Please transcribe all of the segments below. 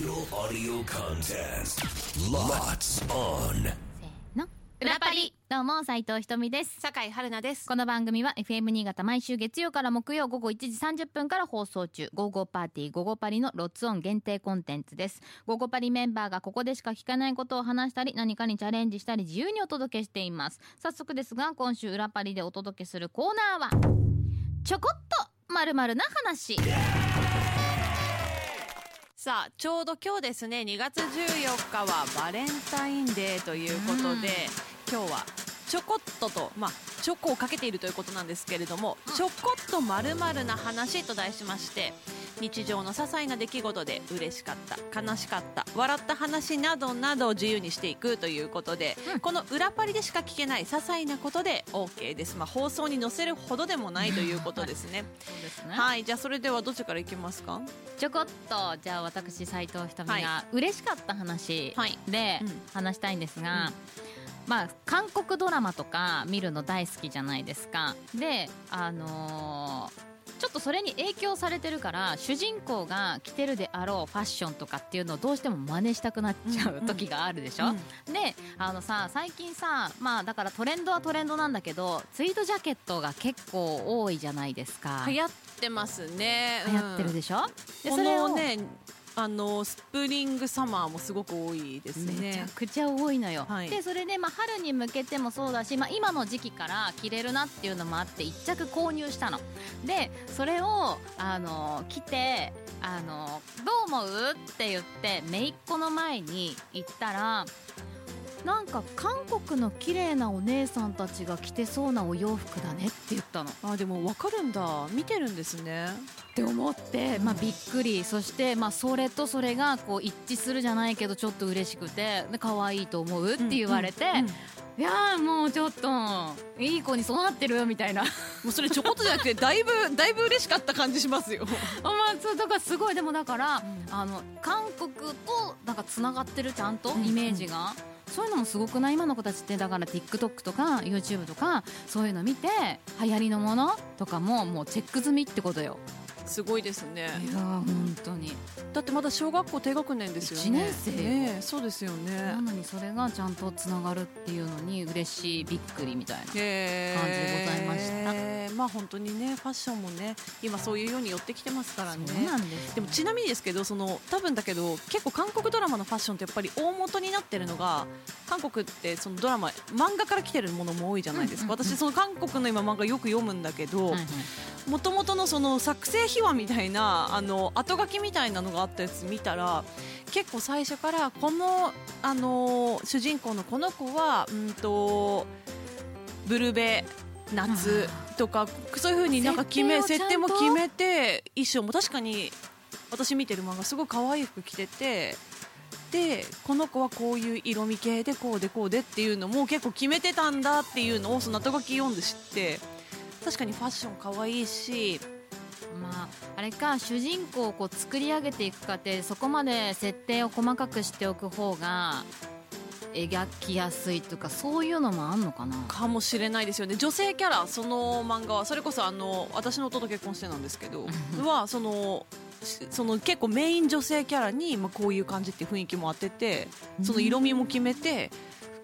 Digital audio contest. Lots on. せーの。裏パリ。どうも斉藤ひとみです。酒井春奈です。この番組は FM 新潟毎週月曜から木曜午後1時30分から放送中「午後パーティー午後パリ」のロッツオン限定コンテンツです。午後パリメンバーがここでしか聞かないことを話したり何かにチャレンジしたり自由にお届けしています。早速ですが今週裏パリでお届けするコーナーはちょこっとまるまるな話さあ、ちょうど今日ですね、2月14日はバレンタインデーということで、今日はちょこっとと、まあ、チョコをかけているということなんですけれども、ちょこっとまるまるな話と題しまして、日常の些細な出来事で嬉しかった、悲しかった、笑った話などなどを自由にしていくということで、この裏パリでしか聞けない些細なことで OK です。まあ、放送に載せるほどでもないということですね。ね。はい、じゃあそれではどっちからいきますか？ちょこっとじゃあ私斉藤ひとみはが嬉しかった話はい。でうん。話したいんですが、うんまあ韓国ドラマとか見るの大好きじゃないですか。であのーちょっとそれに影響されてるから主人公が着てるであろうファッションとかっていうのをどうしても真似したくなっちゃう時があるでしょ、うん。であのさ最近さまあだからトレンドはトレンドなんだけどツイードジャケットが結構多いじゃないですか。流行ってますね。流行ってるでしょ、でこそれをのねあのスプリングサマーもすごく多いですめちゃねくちゃ多いのよ、はい。でそれで、まあ、春に向けてもそうだし、まあ、今の時期から着れるなっていうのもあって1着購入したの。でそれをあの着てあの「どう思う?」って言って姪っ子の前に行ったらなんか韓国の綺麗なお姉さんたちが着てそうなお洋服だねって言ったの。あでもわかるんだ。見てるんですね。って思って、まあ、びっくり。そして、まあ、それとそれがこう一致するじゃないけどちょっと嬉しくて。で可愛いと思うって言われて、うんうんうんいやーもうちょっといい子に育ってるみたいな。もうそれちょこっとじゃなくてだいぶ だいぶ嬉しかった感じしますよ。まあそうだからすごい。でもだから、あの韓国となんかつながってるちゃんとうん。イメージが。そういうのもすごくない？今の子たちってだから TikTok とか YouTube とかそういうの見て流行りのものとかももうチェック済みってことよ。すごいですね。いやー本当に。だってまだ小学校低学年ですよね。一年生よ。ねえそうですよね。なのにそれがちゃんとつながるっていうのに嬉しいびっくりみたいなへ感じでございましたたまあ本当にねファッションもね今そういうように寄ってきてますからね。でもちなみにですけどその多分だけど結構韓国ドラマのファッションってやっぱり大元になってるのが韓国ってそのドラマ漫画から来てるものも多いじゃないですか、私その韓国の今漫画よく読むんだけどもともとのその作成秘話みたいなあの後書きみたいなのがあったやつ見たら結構最初からこのあの主人公のこの子はうんとブルベ夏とかそういう風になんか決め設定も決めて衣装も確かに私見てる漫画すごい可愛い服着ててでこの子はこういう色味系でこうでこうでっていうのも結構決めてたんだっていうのをその後書き読んで知って確かにファッション可愛いしまああれか主人公をこう作り上げていく過程そこまで設定を細かくしておく方が描きやすいとかそういうのもあんのかな？かもしれないですよね。女性キャラその漫画はそれこそあの私の弟と結婚してなんですけどはそのしその結構メイン女性キャラに、まあ、こういう感じっていう雰囲気も当ててその色味も決めて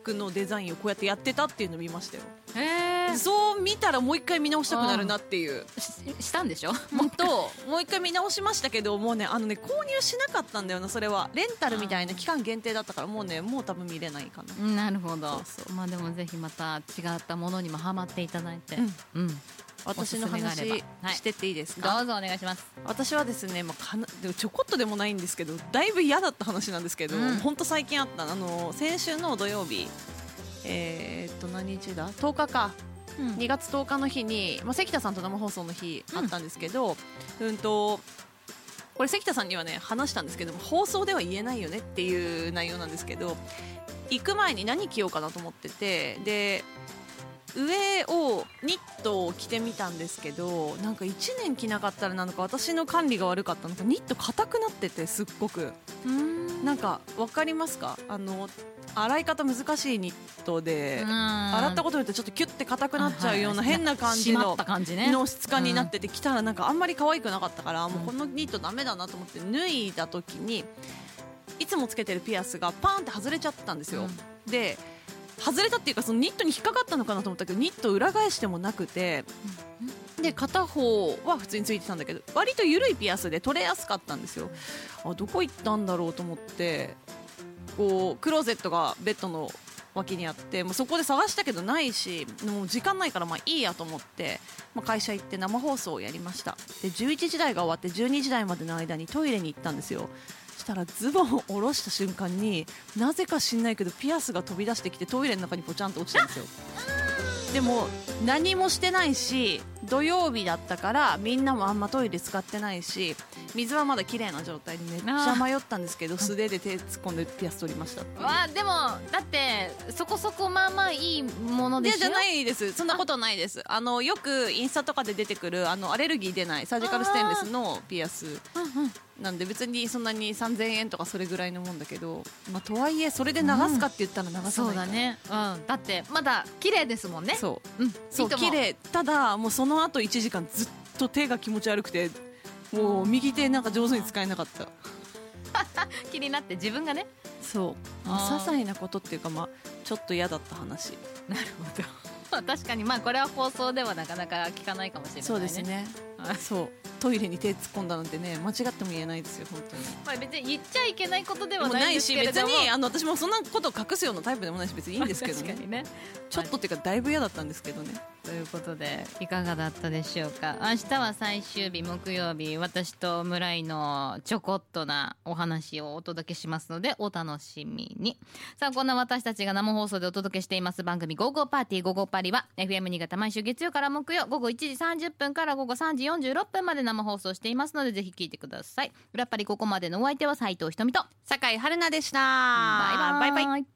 服のデザインをこうやってやってたっていうのを見ましたよ。へえそう見たらもう一回見直したくなるなっていう。ししたんでしょ？もっと。もう一回見直しましたけどもうねあのね購入しなかったんだよなそれは。レンタルみたいな期間限定だったからもうねもう多分見れないかな。うんなるほど。そうそまあでもぜひまた違ったものにもハマっていただいて。うん。うん私の話してっていいですか、どうぞお願いします。私はですね、まあ、かなでもちょこっとでもないんですけどだいぶ嫌だった話なんですけど、うん。本当最近あった。あの先週の土曜日えーっと何日だ？10日か。うん。2月10日の日に、まあ、関田さんと生放送の日あったんですけど、うん、とこれ関田さんにはね話したんですけども放送では言えないよねっていう内容なんですけど行く前に何着ようかなと思っててで上をニットを着てみたんですけどなんか1年着なかったらなのか私の管理が悪かったのかニット硬くなっててすっごく。うん。なんか分かりますか？あの洗い方難しいニットで、洗洗ったことによってちょっとキュッて硬くなっちゃうような変な感じの締まった感じね。の質感になっててきたらなんかあんまり可愛くなかったからもうこのニットダメだなと思って脱いだ時にいつもつけてるピアスがパーンって外れちゃったんですよ、で外れたっていうかそのニットに引っかかったのかなと思ったけどニット裏返してもなくてで片方は普通についてたんだけど割と緩いピアスで取れやすかったんですよ。あどこ行ったんだろうと思ってこうクローゼットがベッドの脇にあってもうそこで探したけどないしもう時間ないからまあいいやと思って、まあ、会社行って生放送をやりました。で11時台が終わって12時台までの間にトイレに行ったんですよ。したらズボンを下ろした瞬間になぜか知んないけどピアスが飛び出してきてトイレの中にぽちゃんと落ちたんですよ。でも何もしてないし土曜日だったからみんなもあんまトイレ使ってないし水はまだ綺麗な状態でめっちゃ迷ったんですけど素手で手突っ込んでピアス取りました。わあでもだってそこそこまあまあいいものでしょ？いやじゃないです。そんなことないです。あのよくインスタとかで出てくるあのアレルギー出ないサージカルステンレスのピアスなんで別にそんなに3000円とかそれぐらいのもんだけど、まあ、とはいえそれで流すかって言ったら流さないそうからだね。うん。だってまだ綺麗ですもんね。そう。うん。そういいと思綺麗。ただもうその後1時間ずっと手が気持ち悪くてもう右手なんか上手に使えなかった。気になって自分がね。そう、些細なことっていうかまあちょっと嫌だった話。なるほど。確かにまあこれは放送ではなかなか聞かないかもしれない、ね、そうですね。はいそうトイレに手突っ込んだなんてね間違っても言えないですよ本当に。まあ別に言っちゃいけないことではなですないいし別けれどもにあの私もそんなことを隠すようなタイプでもないし別にいいんですけどね。ね。ちょっとっていうかだいぶ嫌だったんですけどね。ということでいかがだったでしょうか。明日は最終日木曜日私と村井のちょこっとなお話をお届けしますのでお楽しみに。さあこんな私たちが生放送でお届けしています。番組「ゴーゴーパーティーゴーゴーパリ」は FM 新潟毎週月曜から木曜午後1時30分から午後3時46分まで生放送していますのでぜひ聞いてください。裏パリここまでのお相手は斉藤ひとみと。酒井春奈でした。バイバイ。バイバイイ